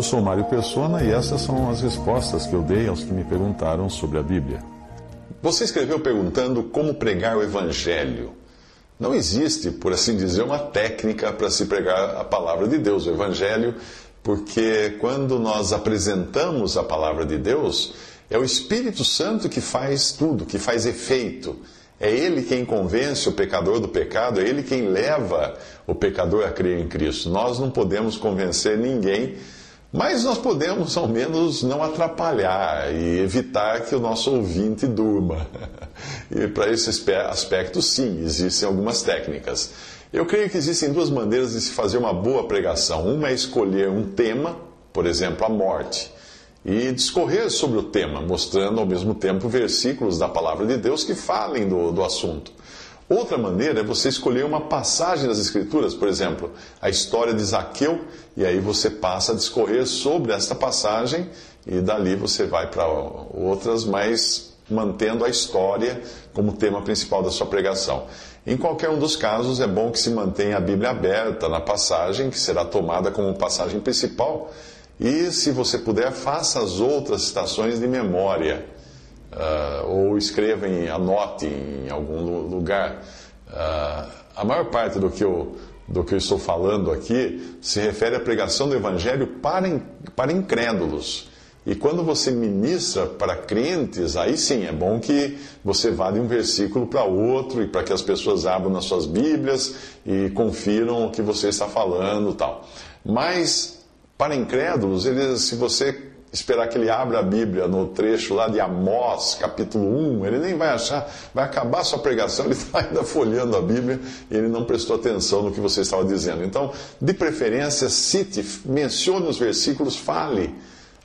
Eu sou Mário Persona e essas são as respostas que eu dei aos que me perguntaram sobre a Bíblia. Você escreveu perguntando como pregar o Evangelho. Não existe, por assim dizer, uma técnica para se pregar a palavra de Deus, o Evangelho, porque quando nós apresentamos a palavra de Deus, é o Espírito Santo que faz tudo, que faz efeito. É Ele quem convence o pecador do pecado, é Ele quem leva o pecador a crer em Cristo. Nós não podemos convencer ninguém, mas nós podemos, ao menos, não atrapalhar e evitar que o nosso ouvinte durma. E para esse aspecto, sim, existem algumas técnicas. Eu creio que existem duas maneiras de se fazer uma boa pregação. Uma é escolher um tema, por exemplo, a morte e discorrer sobre o tema, mostrando ao mesmo tempo versículos da palavra de Deus que falem do, do assunto. Outra maneira é você escolher uma passagem das Escrituras, por exemplo, a história de Zaqueu, e aí você passa a discorrer sobre esta passagem, e dali você vai para outras, mas mantendo a história como tema principal da sua pregação. Em qualquer um dos casos, é bom que se mantenha a Bíblia aberta na passagem, que será tomada como passagem principal e, se você puder, faça as outras citações de memória. Uh, ou escreva, em, anote em algum lugar. Uh, a maior parte do que, eu, do que eu estou falando aqui se refere à pregação do Evangelho para, para incrédulos. E quando você ministra para crentes, aí sim é bom que você vá de um versículo para outro e para que as pessoas abram nas suas Bíblias e confiram o que você está falando tal. Mas para incrédulos, eles, se você esperar que ele abra a Bíblia no trecho lá de Amós, capítulo 1, ele nem vai achar, vai acabar sua pregação, ele está ainda folheando a Bíblia e ele não prestou atenção no que você estava dizendo. Então, de preferência, cite, mencione os versículos, fale,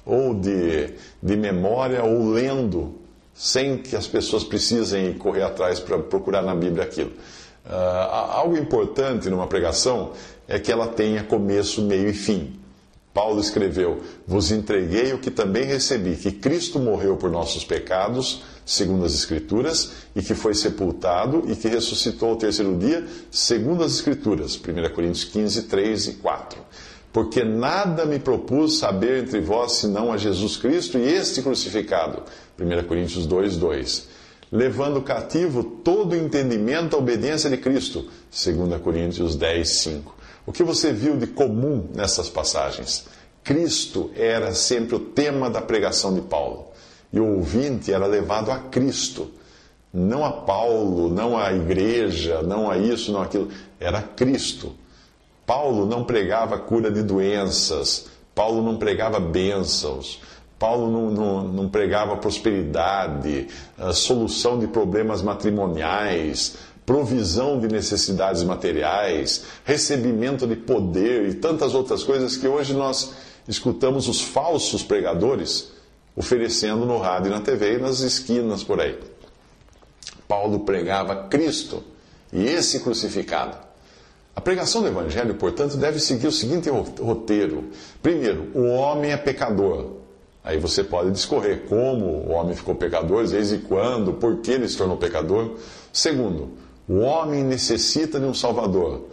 ou de, de memória, ou lendo, sem que as pessoas precisem correr atrás para procurar na Bíblia aquilo. Uh, algo importante numa pregação é que ela tenha começo, meio e fim. Paulo escreveu: Vos entreguei o que também recebi, que Cristo morreu por nossos pecados, segundo as Escrituras, e que foi sepultado e que ressuscitou ao terceiro dia, segundo as Escrituras. 1 Coríntios 15, 3 e 4. Porque nada me propus saber entre vós senão a Jesus Cristo e este crucificado. 1 Coríntios 2, 2. Levando cativo todo o entendimento à obediência de Cristo. 2 Coríntios 10, 5. O que você viu de comum nessas passagens? Cristo era sempre o tema da pregação de Paulo. E o ouvinte era levado a Cristo. Não a Paulo, não a igreja, não a isso, não aquilo. Era Cristo. Paulo não pregava cura de doenças. Paulo não pregava bênçãos. Paulo não, não, não pregava prosperidade, solução de problemas matrimoniais, provisão de necessidades materiais, recebimento de poder e tantas outras coisas que hoje nós escutamos os falsos pregadores oferecendo no rádio e na TV e nas esquinas por aí. Paulo pregava Cristo e esse crucificado. A pregação do Evangelho, portanto, deve seguir o seguinte roteiro: primeiro, o homem é pecador. Aí você pode discorrer como o homem ficou pecador, desde quando, por que ele se tornou pecador. Segundo, o homem necessita de um Salvador.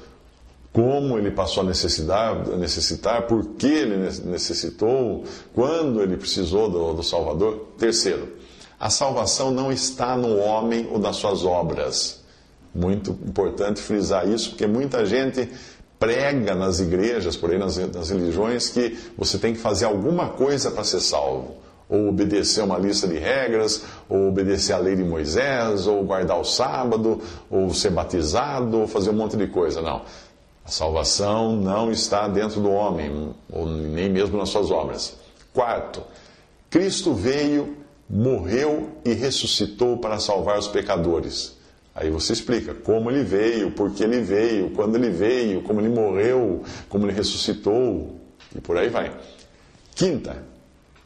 Como ele passou a necessitar, necessitar por que ele necessitou, quando ele precisou do, do Salvador. Terceiro, a salvação não está no homem ou nas suas obras. Muito importante frisar isso, porque muita gente prega nas igrejas, por aí nas, nas religiões, que você tem que fazer alguma coisa para ser salvo ou obedecer uma lista de regras, ou obedecer a lei de Moisés, ou guardar o sábado, ou ser batizado, ou fazer um monte de coisa. Não. A salvação não está dentro do homem, ou nem mesmo nas suas obras. Quarto, Cristo veio, morreu e ressuscitou para salvar os pecadores. Aí você explica como ele veio, por que ele veio, quando ele veio, como ele morreu, como ele ressuscitou, e por aí vai. Quinta,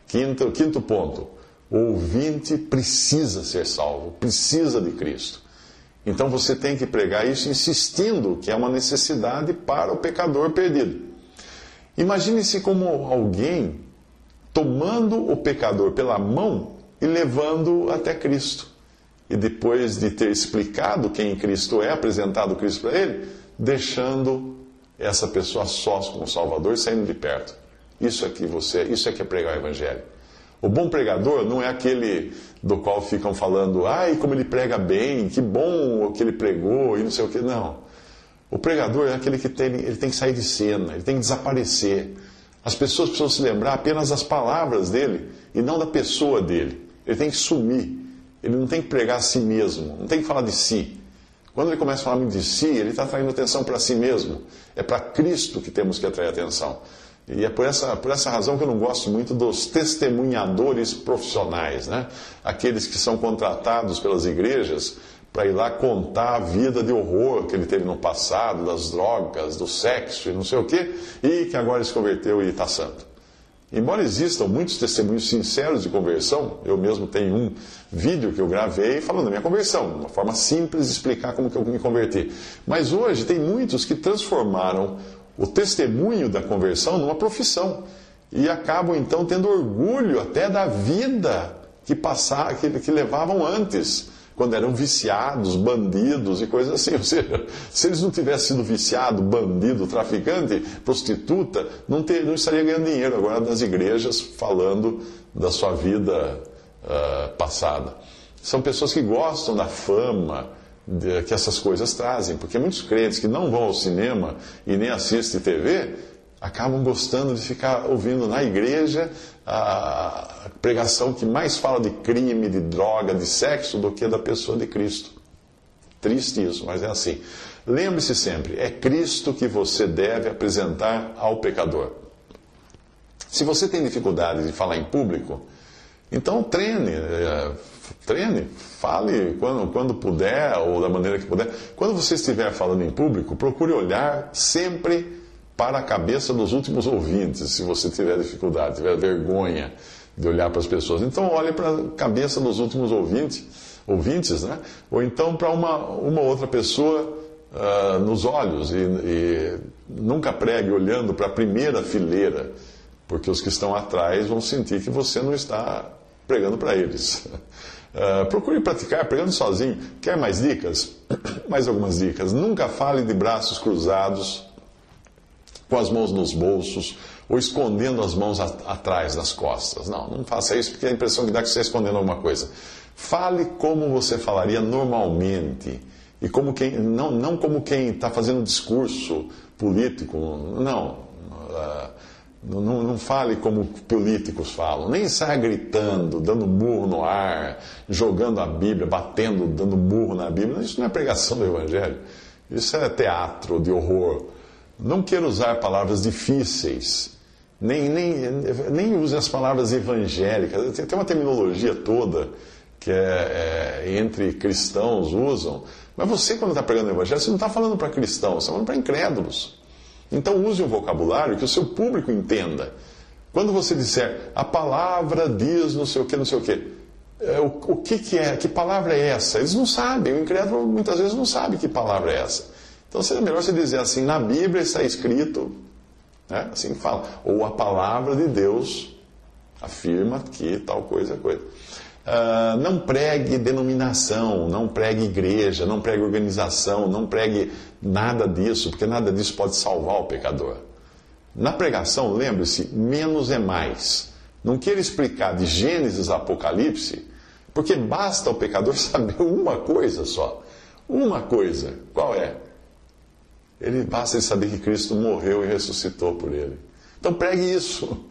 quinto, quinto ponto. O ouvinte precisa ser salvo, precisa de Cristo. Então você tem que pregar isso insistindo que é uma necessidade para o pecador perdido. Imagine-se como alguém tomando o pecador pela mão e levando até Cristo. E depois de ter explicado quem Cristo é, apresentado Cristo para ele, deixando essa pessoa sós com o Salvador, saindo de perto. Isso é que você, isso é que é pregar o evangelho. O bom pregador não é aquele do qual ficam falando, ai, como ele prega bem, que bom o que ele pregou e não sei o que. Não. O pregador é aquele que tem, ele tem que sair de cena, ele tem que desaparecer. As pessoas precisam se lembrar apenas das palavras dele e não da pessoa dele. Ele tem que sumir. Ele não tem que pregar a si mesmo, não tem que falar de si. Quando ele começa a falar de si, ele está atraindo atenção para si mesmo. É para Cristo que temos que atrair atenção. E é por essa, por essa razão que eu não gosto muito dos testemunhadores profissionais, né? aqueles que são contratados pelas igrejas para ir lá contar a vida de horror que ele teve no passado, das drogas, do sexo e não sei o quê, e que agora se converteu e está santo. Embora existam muitos testemunhos sinceros de conversão, eu mesmo tenho um vídeo que eu gravei falando da minha conversão, uma forma simples de explicar como que eu me converti. Mas hoje tem muitos que transformaram o testemunho da conversão numa profissão. E acabam então tendo orgulho até da vida que, passaram, que, que levavam antes, quando eram viciados, bandidos e coisas assim. Ou seja, se eles não tivessem sido viciado, bandido, traficante, prostituta, não, ter, não estaria ganhando dinheiro agora nas igrejas falando da sua vida uh, passada. São pessoas que gostam da fama, que essas coisas trazem, porque muitos crentes que não vão ao cinema e nem assistem TV acabam gostando de ficar ouvindo na igreja a pregação que mais fala de crime, de droga, de sexo do que da pessoa de Cristo. Triste isso, mas é assim. Lembre-se sempre: é Cristo que você deve apresentar ao pecador. Se você tem dificuldade de falar em público, então treine, é, treine, fale quando, quando puder ou da maneira que puder. Quando você estiver falando em público, procure olhar sempre para a cabeça dos últimos ouvintes, se você tiver dificuldade, tiver vergonha de olhar para as pessoas. Então olhe para a cabeça dos últimos ouvintes, ouvintes, né? Ou então para uma, uma outra pessoa uh, nos olhos e, e nunca pregue olhando para a primeira fileira, porque os que estão atrás vão sentir que você não está pregando para eles. Uh, procure praticar pregando sozinho. Quer mais dicas? mais algumas dicas. Nunca fale de braços cruzados, com as mãos nos bolsos, ou escondendo as mãos atrás das costas. Não, não faça isso porque a impressão que dá é que você está escondendo alguma coisa. Fale como você falaria normalmente. E como quem, não, não como quem está fazendo discurso político. Não. Uh, não, não, fale como políticos falam, nem saia gritando, dando murro no ar, jogando a Bíblia, batendo, dando murro na Bíblia. Isso não é pregação do Evangelho. Isso é teatro de horror. Não queira usar palavras difíceis, nem, nem, nem use as palavras evangélicas. Tem uma terminologia toda que é, é, entre cristãos usam. Mas você, quando está pregando o Evangelho, você não está falando para cristãos, você está falando para incrédulos. Então use um vocabulário que o seu público entenda. Quando você disser a palavra diz não sei o que, não sei o que, é, o, o que, que é, que palavra é essa? Eles não sabem, o incrédulo muitas vezes não sabe que palavra é essa. Então seria melhor você dizer assim, na Bíblia está escrito, né? assim fala, ou a palavra de Deus afirma que tal coisa é coisa. Uh, não pregue denominação, não pregue igreja, não pregue organização, não pregue nada disso, porque nada disso pode salvar o pecador. Na pregação, lembre-se, menos é mais. Não queira explicar de Gênesis a Apocalipse, porque basta o pecador saber uma coisa só. Uma coisa. Qual é? Ele basta ele saber que Cristo morreu e ressuscitou por ele. Então pregue isso.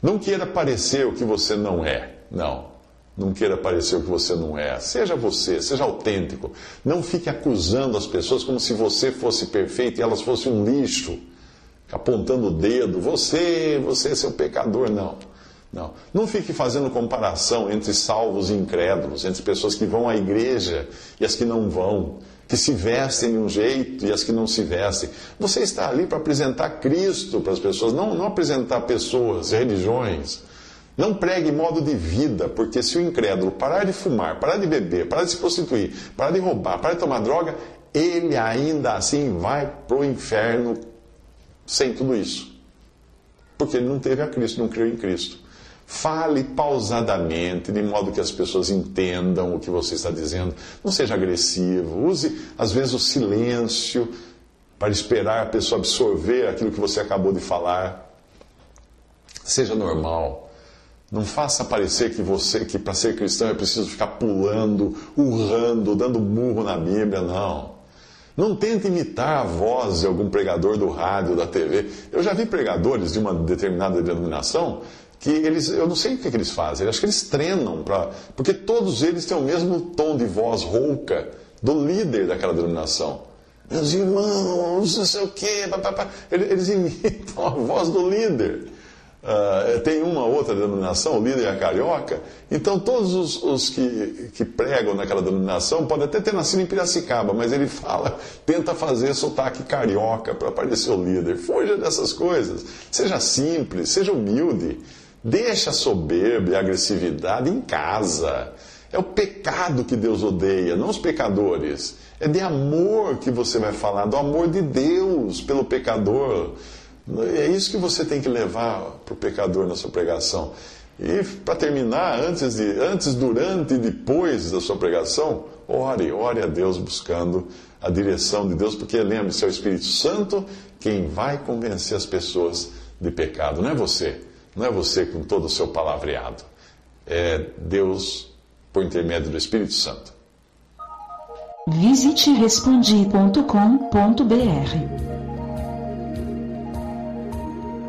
Não queira parecer o que você não é. Não. Não queira parecer o que você não é. Seja você, seja autêntico. Não fique acusando as pessoas como se você fosse perfeito e elas fossem um lixo, apontando o dedo. Você, você é seu pecador. Não. Não. Não fique fazendo comparação entre salvos e incrédulos, entre pessoas que vão à igreja e as que não vão, que se vestem de um jeito e as que não se vestem. Você está ali para apresentar Cristo para as pessoas, não, não apresentar pessoas, religiões. Não pregue modo de vida, porque se o incrédulo parar de fumar, parar de beber, parar de se prostituir, parar de roubar, parar de tomar droga, ele ainda assim vai para o inferno sem tudo isso. Porque ele não teve a Cristo, não criou em Cristo. Fale pausadamente, de modo que as pessoas entendam o que você está dizendo. Não seja agressivo. Use, às vezes, o silêncio para esperar a pessoa absorver aquilo que você acabou de falar. Seja normal. Não faça parecer que você, que para ser cristão é preciso ficar pulando, urrando, dando burro na Bíblia, não. Não tente imitar a voz de algum pregador do rádio, da TV. Eu já vi pregadores de uma determinada denominação que eles, eu não sei o que, eles fazem, acho que eles treinam para. Porque todos eles têm o mesmo tom de voz rouca do líder daquela denominação. Meus irmãos, não sei o quê, papapá. Eles imitam a voz do líder. Uh, tem uma outra denominação, o líder é a carioca, então todos os, os, que, que pregam naquela denominação podem até ter nascido em Piracicaba, mas ele fala, tenta fazer sotaque carioca para parecer o líder. Fuja dessas coisas. Seja simples, seja humilde. Deixa a soberba e a agressividade em casa. É o pecado que Deus odeia, não os pecadores. É de amor que você vai falar, do amor de Deus pelo pecador. É isso que você tem que levar para o pecador na sua pregação. E para terminar, antes, de, antes, durante e depois da sua pregação, ore, ore a Deus buscando a direção de Deus, porque lembre-se, é o Espírito Santo quem vai convencer as pessoas de pecado, não é você. Não é você com todo o seu palavreado. É Deus por intermédio do Espírito Santo. Visite respondi.com.br.